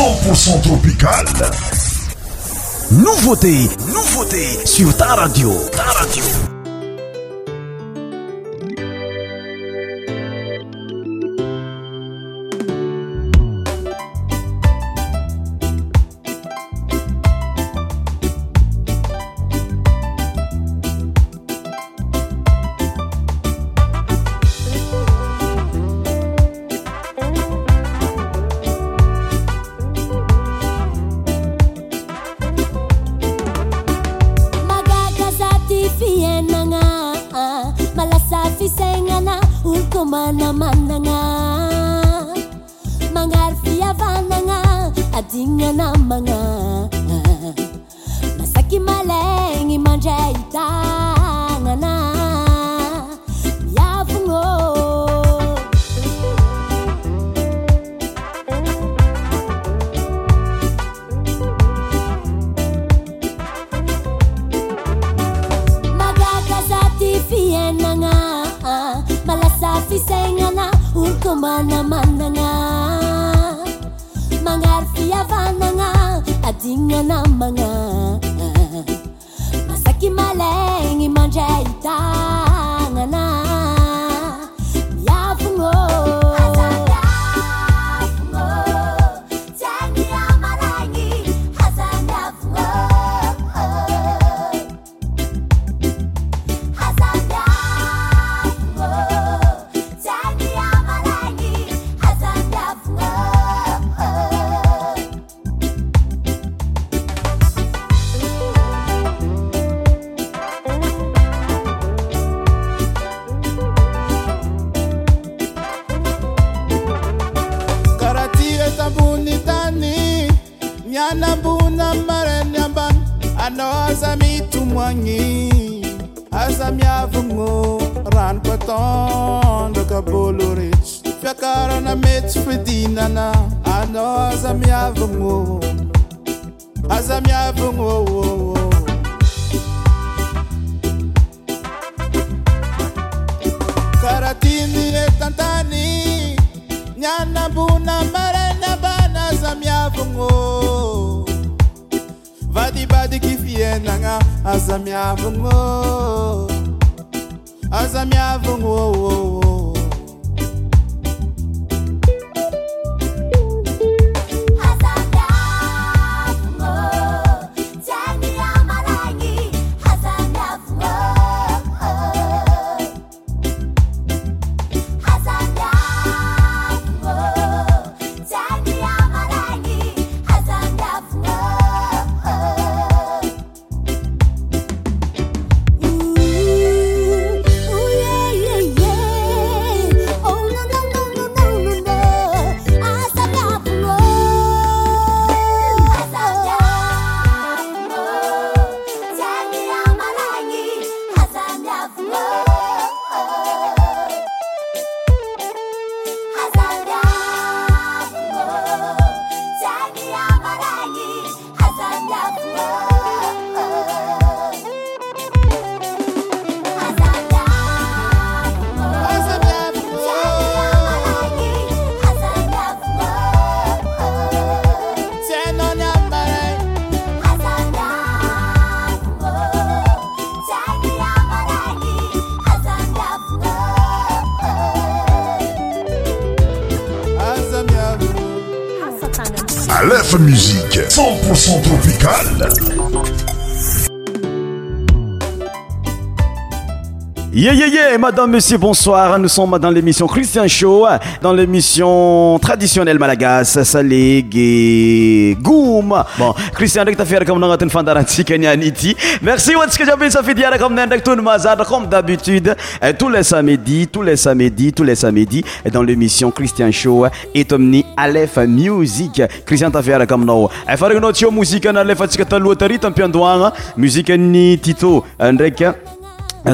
porcnt tropical nous vote nos vote sur ta radio ta radio Yeah, yeah, yeah, madame, monsieur, bonsoir. Nous sommes dans l'émission Christian Show, dans l'émission traditionnelle malagas, salé, gay, goum. Bon, Christian, dès t'as fait comme dans une fandaranti, kenyaniti. Merci, what's que j'avais, ça fait dire comme dans une mazade, comme d'habitude, eh, tous les samedis, tous les samedis, tous les samedis, eh, dans l'émission Christian Show, eh, et Omni Aleph Music. Christian, t'as fait comme nous, Et faire une autre musique, en Aleph, t'as l'autre rythme, puis en musique, ni Tito, en hein,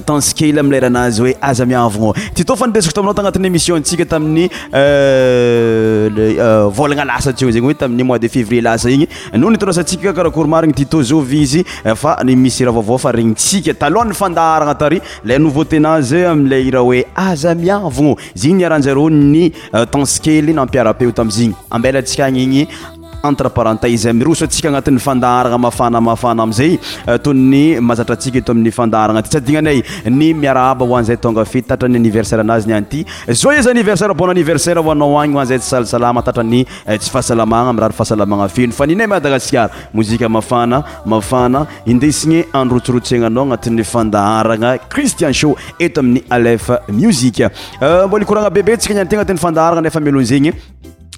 tenskelamle rahanazy oeaza miantt faneik tainao tanati'yémissiontsika tamin'ny euh, euh, oana lasa zegny oe tamin'y mois de février asa igny no nytasatsikakarakory mariny tytzizy euh, fa misy raha aa fa regnitsikatlyfandarana tary louveautéazy amla raha oe aza mian zy igny iarahanjare nytenskely ampiaraptmzignyaeanigny enteparentsmiroso eh, sika anatin'ny fandaarana mafanamafana amzay eh, tony mazatra asika eto amin'nyfandaharana tyainaaayny eh, iarabhoanzaytongafetatranyaniversare azyyaty aebon aeaeoaaanyza tssasataanytsyfahasaaanarhyfahasaamanaeof ayfaafaaidesiny nrotsorots annao anat'nyfandaranacristiansh e'yaf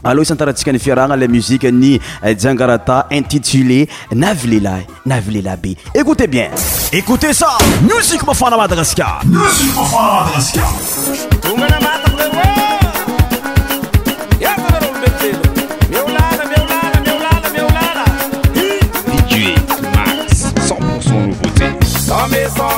c'est isantarantsika ny fiarahagna la musique Ni jangarata eh, intitulé navilelay navilela be écoutez bien écoutez ça musique mafana Madraska musique mafana madagaskar tongana matakoleoe maison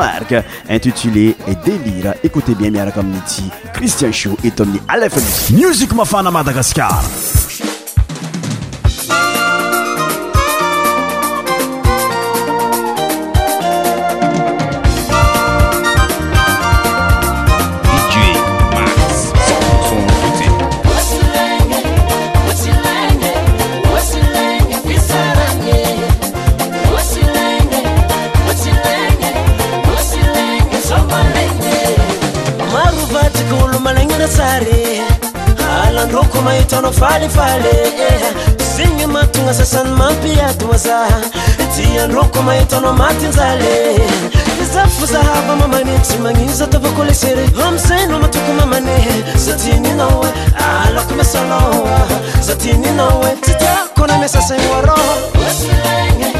arintitulé e delira écoute bien miara commiti cristian sho e tomni alefen music ma fana madagascar Eh. segny mahatogna sasany mampiaty azah ty androko mahitanao matynjale zafôzahafa mamany tsy magniza taovako lesere vamsa no matoko mamanehy zatininao oe eh. alako misanaa za eh. tininao oe tsy tiako nanasasagny ar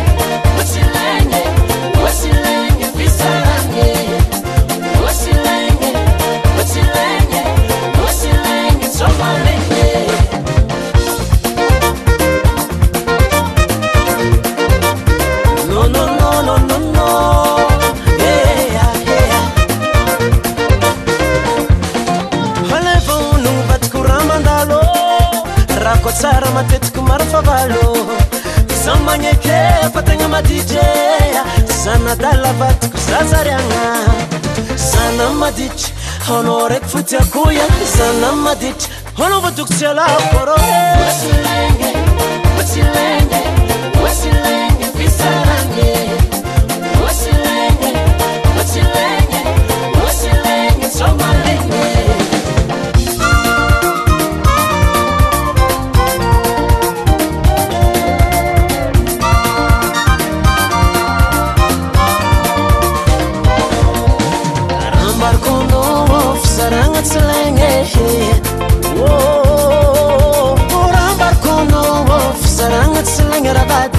tetiko mara favalô zao magneke fatagna madijea zanada lavatoko zazaryagna zanay maditry hônao ôraky fôtiakoia zanay maditry hônao vadoko syalakôroasiley senhora vai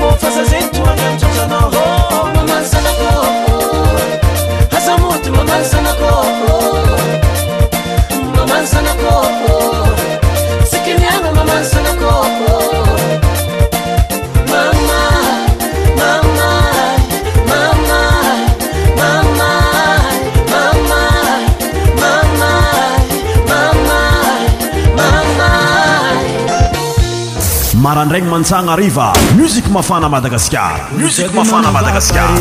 of a a aof arandragny mantsagna ariva muzika mafana madagasikaramusik mafana madagasikara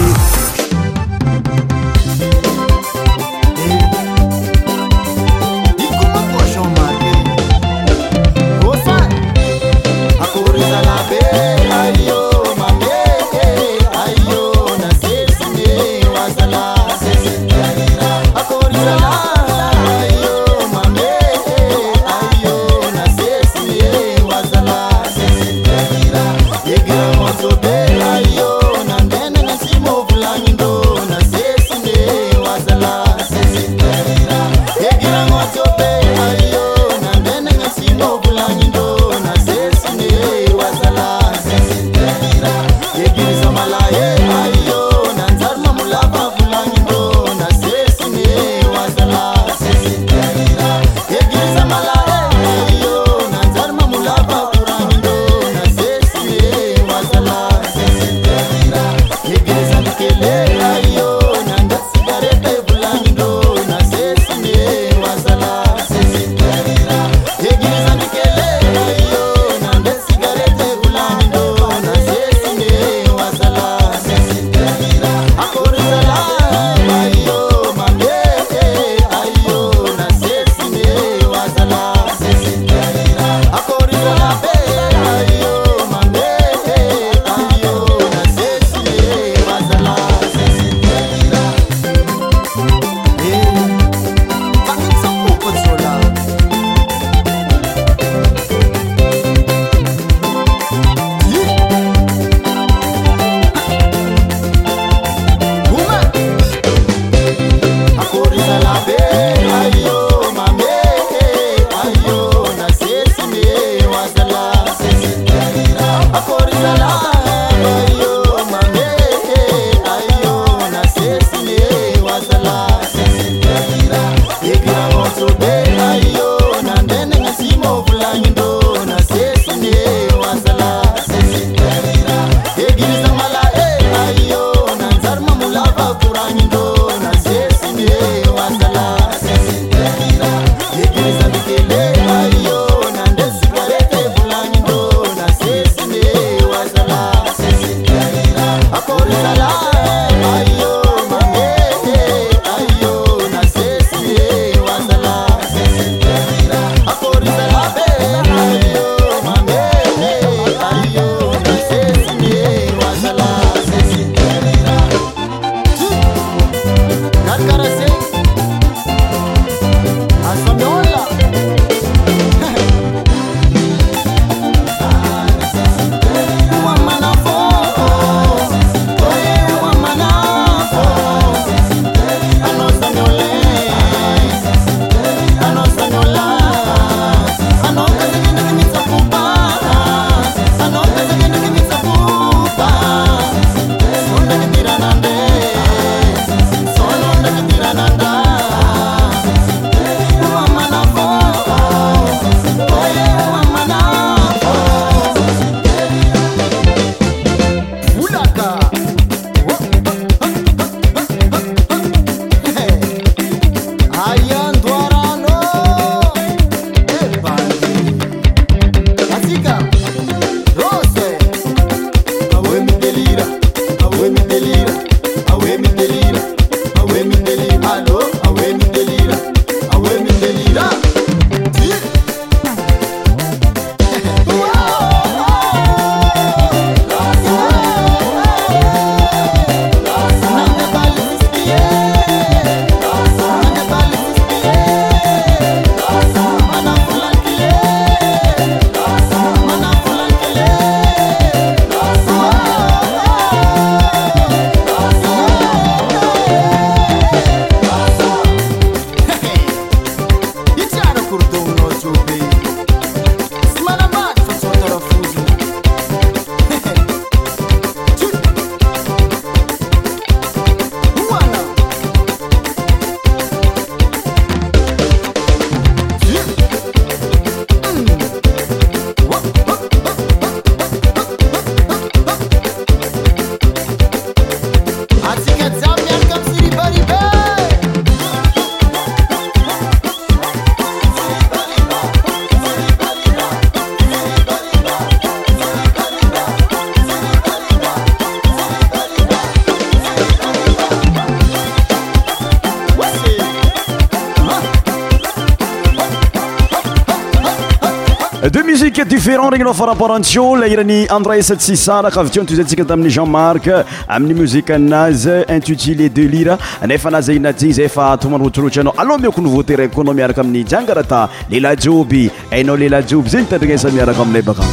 différent regny nao fa rapportantio lairan'ny andris tsy sarakavy teo atoyzantsika tamin'ny jean mark amin'ny muzike anazy intutile et delire nefa anazynatyigny zay efa tomanrotrorotry anao aloha mioko noveauteraik koa nao miaraka amin'ny jiangarata lelah jioby ainao lelahy jioby zagny tandrina sa miaraka amilay baka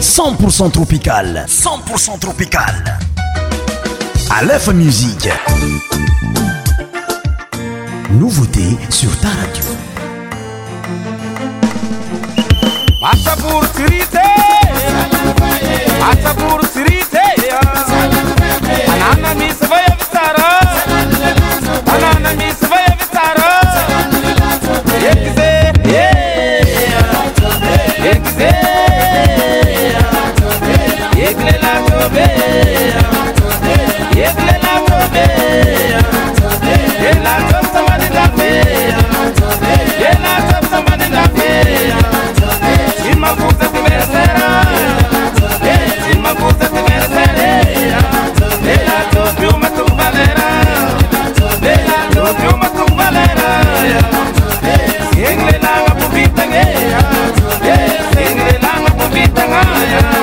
c0ntpourcent tropical c0nporcen tropicaloutésur Açabur sirite Açabur sirite Anana mi se vai avisara Anana mi se vai avisara Ye kize ye Ye kize Ye kle la tobe Ye kle la tobe Ye la tobe samadi la me ngaya, ngaya ngaya, ngaya ngaya,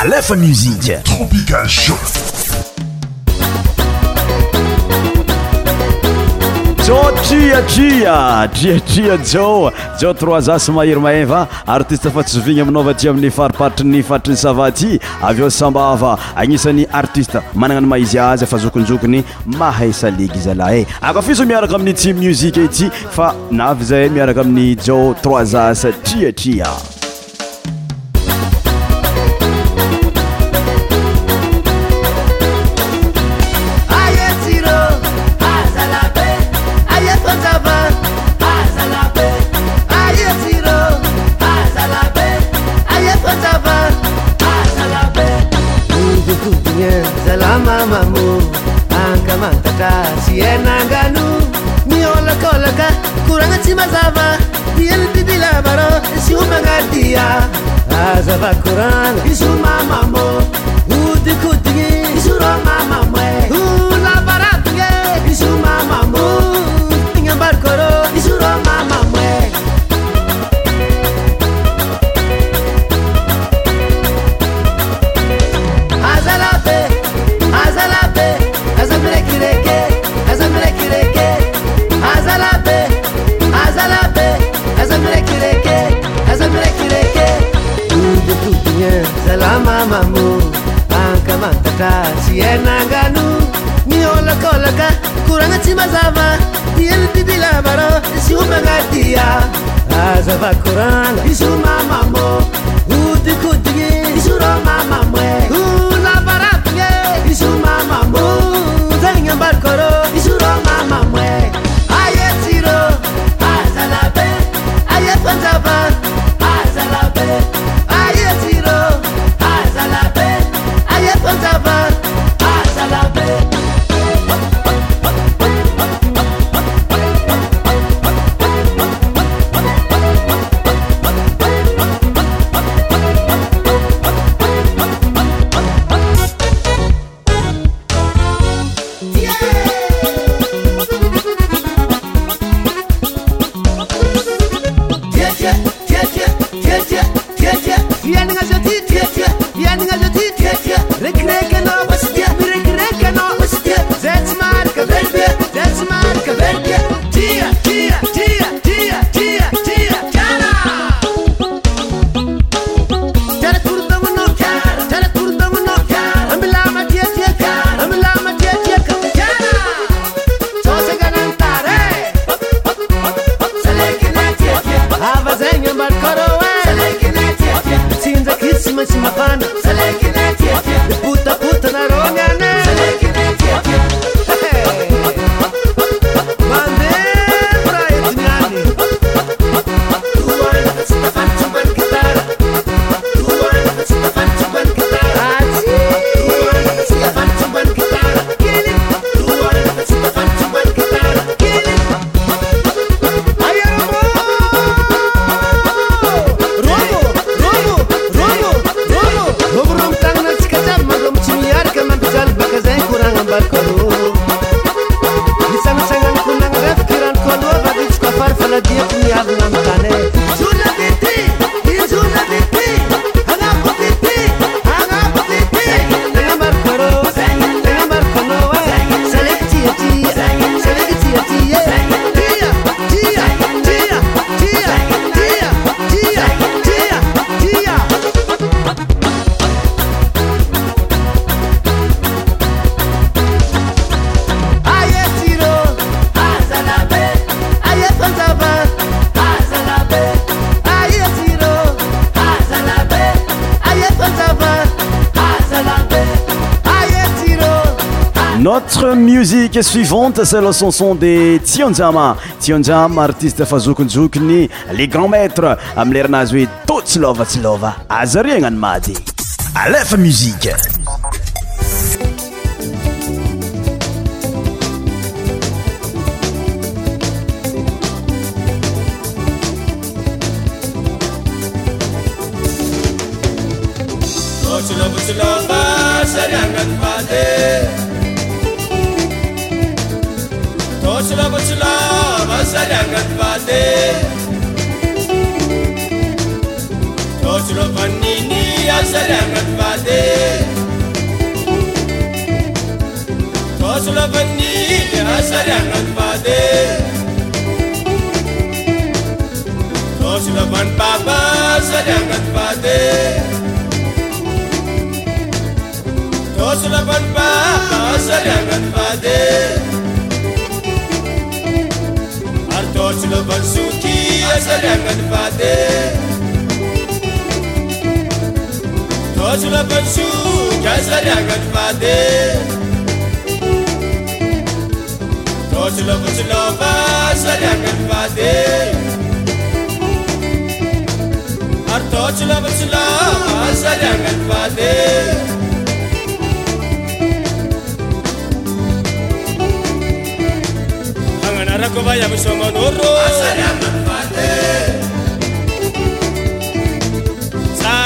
alefa muzika tropiga jo triatria triatria jo ja trozas mahiry mahayva artiste fa tsyzovigny aminaovaty amin'ny fariparitrynyfaritriny savaty avy eo sambava agnisan'ny artiste magnana ny maizyazy fa zokonzokony mahaysaligy izy ala e akafiza miaraka aminy tsy muzika ity fa nafy zayey miaraka amin'ny jo troizasa triatria estaba e suivante sele chanson de tsionjama tsionjama artiste fa zokonyzokiny le gand maître am leranazy hoe toto tsy lova tsy lova azaregna anymady alefa musiqe ሰላመት ባቴ ኮስለፈኒ ሰላመት ባቴ ኮስለፈን ባባ ሰላመት ባቴ ኮስለፈን ባባ ሰላመት ባቴ አርቶች ለበን ሱኪ ሰላመት ባቴ Slăbăciu, chiar să reagă fade Toți lăbuți lova, să reagă fade Ar toți lăbuți lova, să reagă fade Angana rakova ya mishomano ro Asarama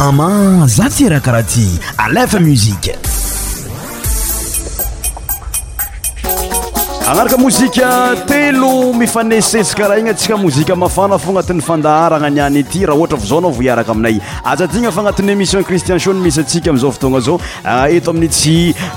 ama za ty rahakaraha ty alefa muzika anaraka mozika telo mifanesesy karaha igny atsika mozika mafana fô agnatin'ny fandaharana aniany ity raha ohatra vo zaoanao vo iaraka aminay azatigna fa agnatin'ny émission christian shone misy atsika amiizao votogna zao ah, eto amin'n' tsy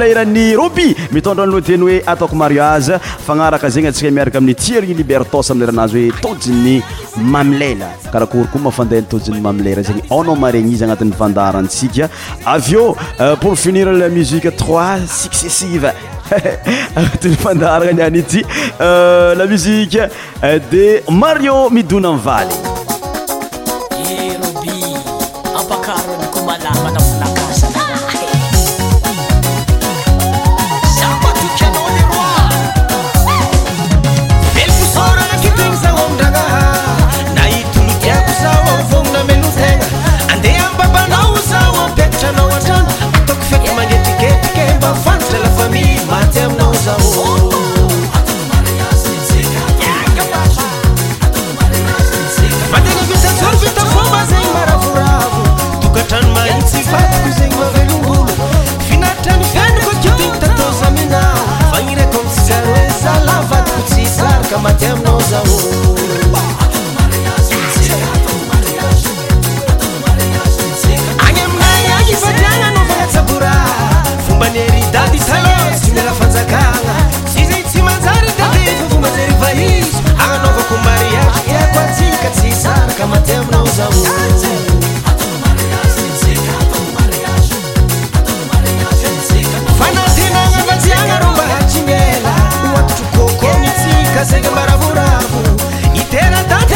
eran'ny roby mitondrany lohateny hoe ataoko mario aza fanaraka zegny atsika miaraka amin'y tier libertos amleranazy hoe tojiny mamilela karakory koa mafandehny tojin'ny mamlela zegny nao maregny izy agnatin'ny vandarantsika aveo euh, pour finir la muziqe trois successive anat'y fandarana niaity euh, la muzike euh, di mario midona avaly any aryaky fatiananaovahatsaborafombaneary dady tana ty lelafanjaka izay tsy manjara ta fomba nery bahio ananaovako mariakako atika tsy saaka mate aminao zaho segue para é buraco. E terá tanto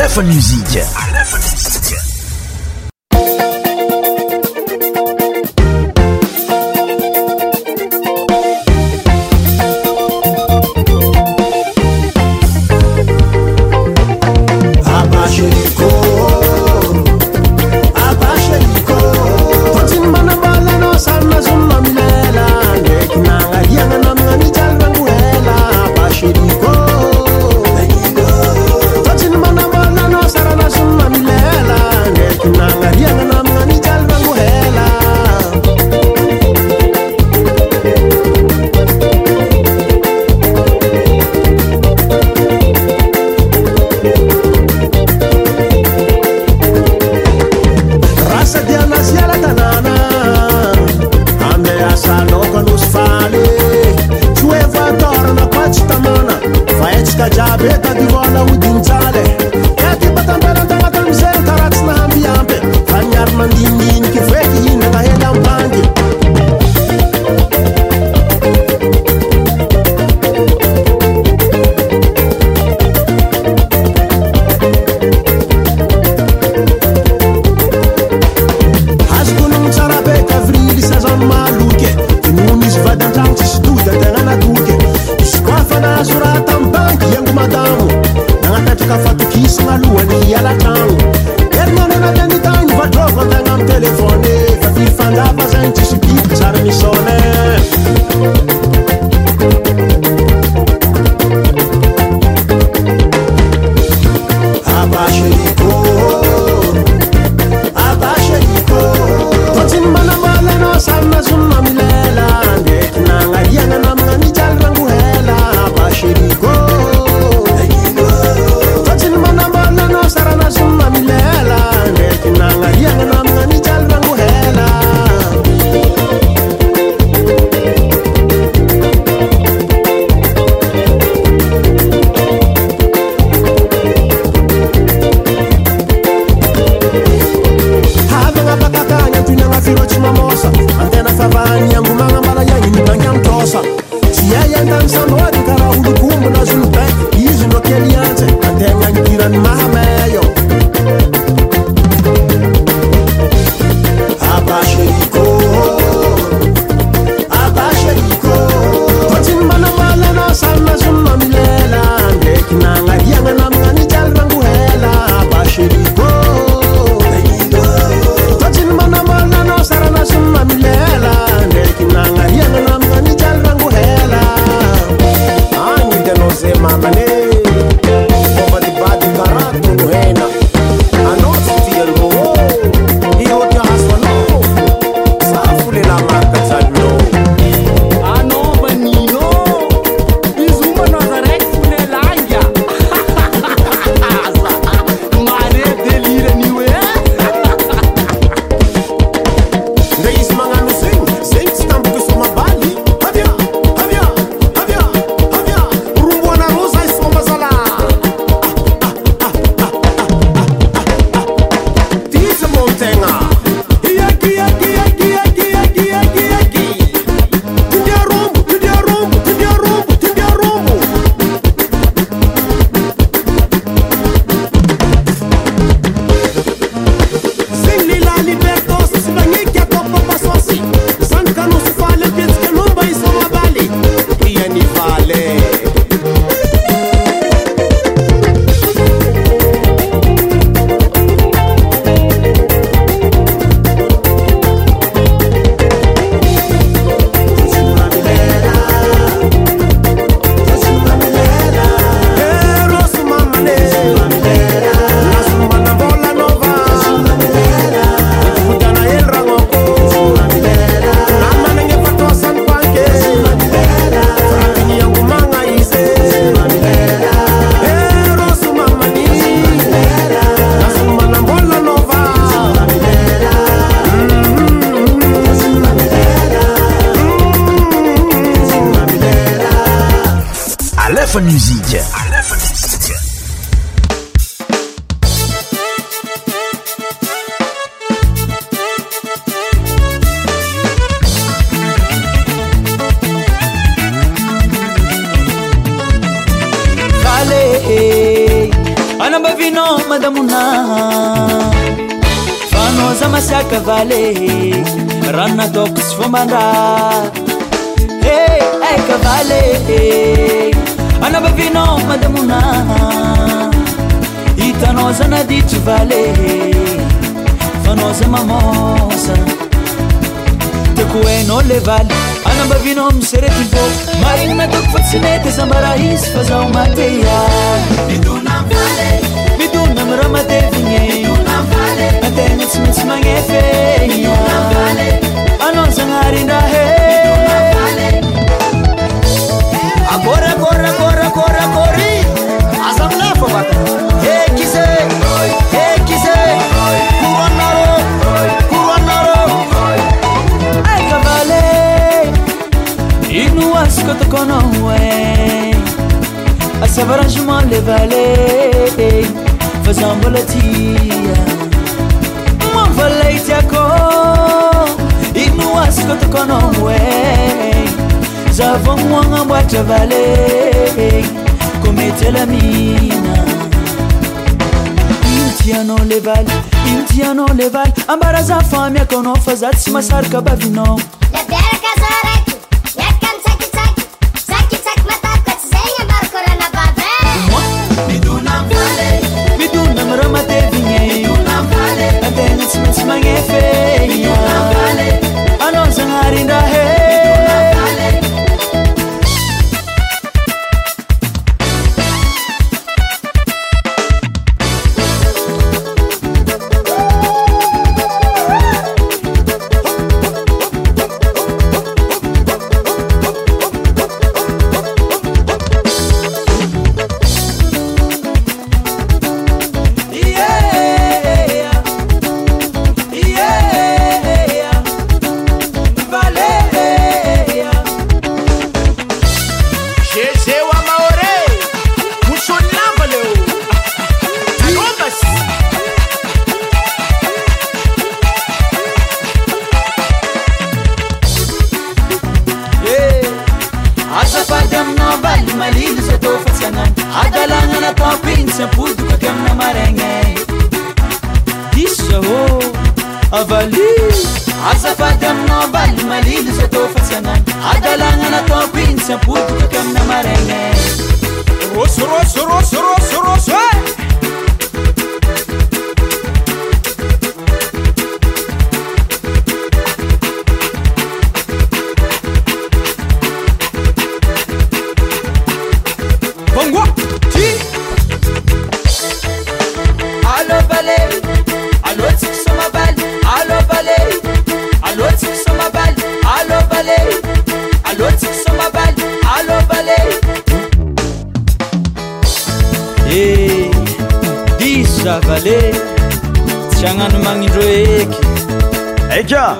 lf musiq aeometeaina intiano levaly intiano levaly ambaraza famiakono fazat sy masarkabavinao اvلي عسفaدمنoبل مليل zطوفسما عدلانطوبينسpوتفكمنaمري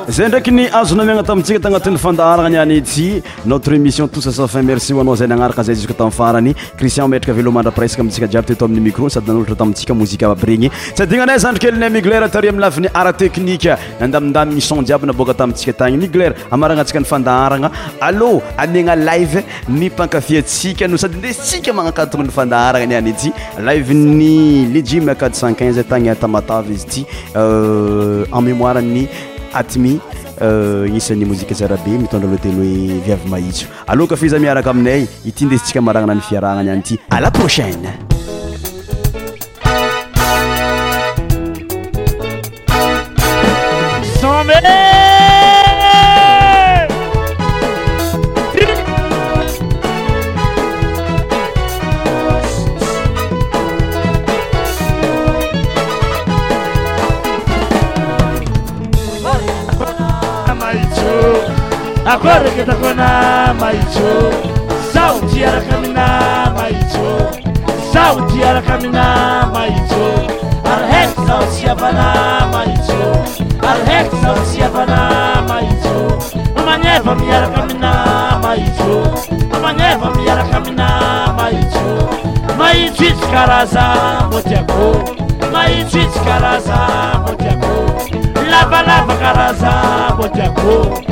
zay ndraiky ny azonamina tamintsika tanati'ny fandaharana ni an ty notre émission tossafin mercioanao zay nanarakazay utamnfarany crisian mtraka vemandra prese mtiaby t ai'ymicrosady naotra tamisamoibrenysaazdkenailrt m'y rteadaidainsoiab naboka tatsatnylarnanaliykafs sadydesa mnkarn5 atmi gnisan'ny euh, mozika sarahabe mitondra loha teny hoe viavy maitso aleokafiza miaraka aminay ity ndesintsika maragna na ny fiaranany any ty a la prochaine akoreketakona maitso aodiaraka mina maito zaodiaraka mina maito arhekasna mi aryhek zaosiavana maitso omaeva miaraka mina maito maeamiaraka mina maitso maitsoitsy karaza mbotyako maitsitsy karaza moty ako lavalava karaza moty ako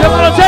Deus, aplaude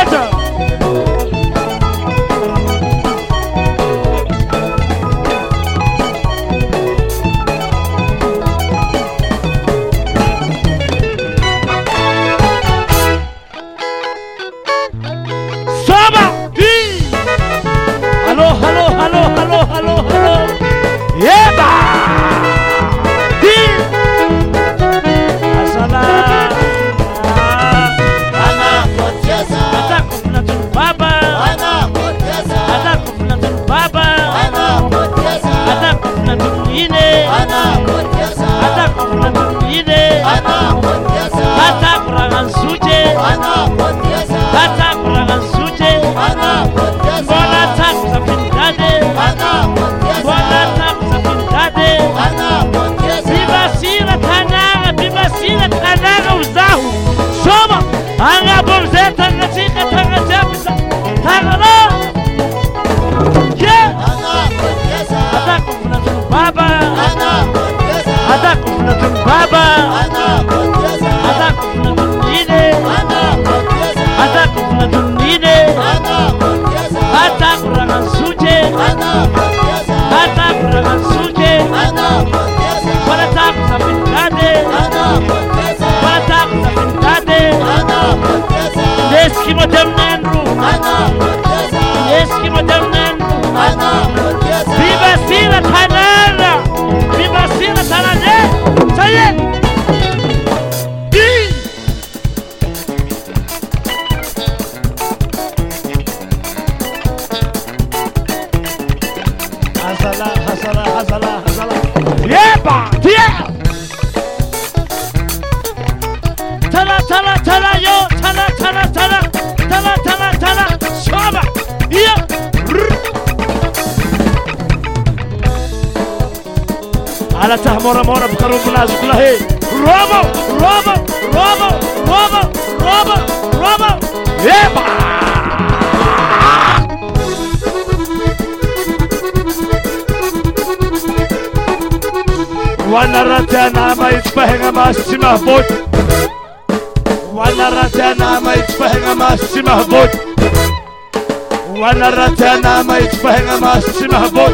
مورا مورا بقرب بلاش كلها هي رابع رابع رابع رابع رابع رابع يبا وانا ردانا ما يتفهم ما السي مهبوط وانا ردانا ما يتفهم ما السي مهبوط وانا ردانا ما يتفهم ما السي مهبوط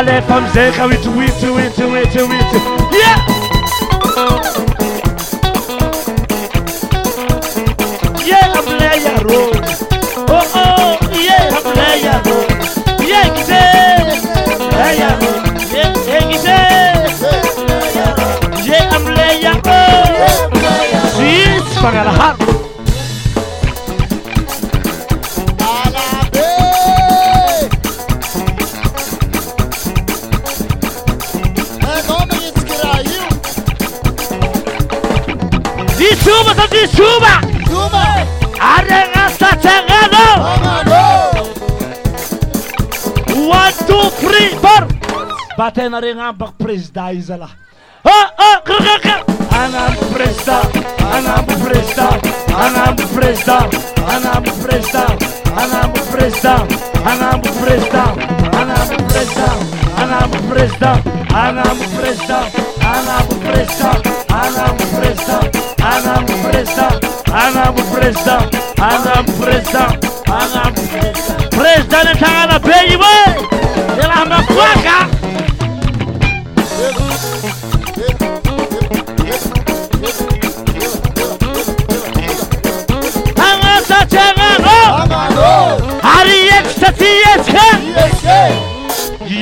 לפםזეחავ bל რ Ba tayo na rin nga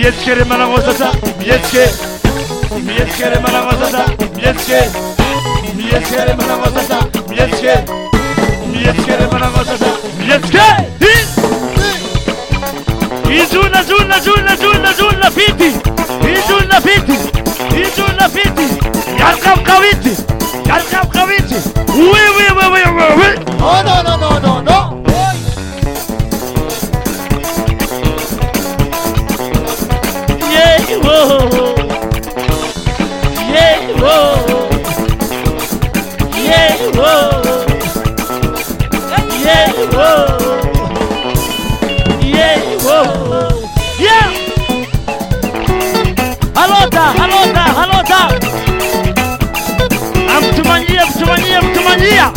ت rkتrت Maria.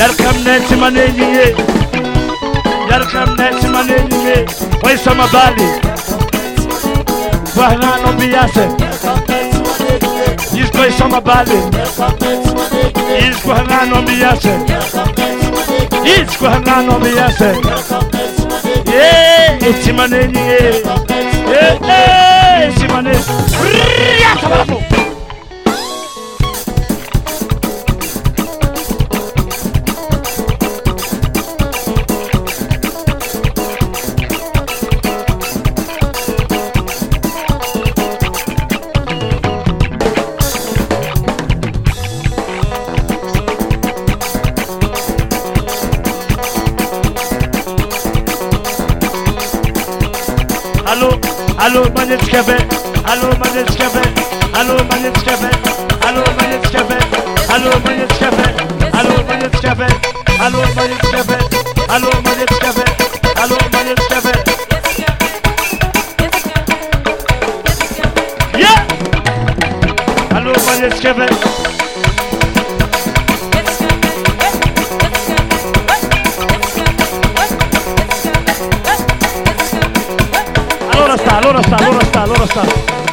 Yarkam ne çimaneliye Yarkam ne çimaneliye Oysama bali Rahman obijase Isko i sama bali Isko Rahman obijase Isko Rahman obijase Yeah, it's money, yeah, yeah, it's money. Yeah, it's money. Maneckiewę, halo Maneckiewę, halo Maneckiewę, halo Maneckiewę, halo Maneckiewę, halo Maneckiewę, halo Maneckiewę, halo Maneckiewę, halo Maneckiewę. Yeah! Halo Maneckiewę. Ahora loro está, loro está, loro está.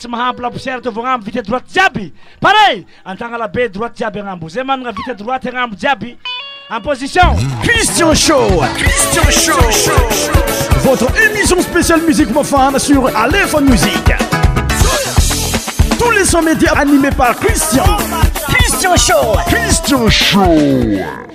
tsy mahampy de ataovy agnambo vita droite jiaby pareil la be droite jiaby agnambo zay managna vita droite agnambo jiaby en position Christian Show Christian Show Votre émission spéciale musique mofane sur Aléphone Musique Tous les sons médias animés par Christian Christian Show Christian Show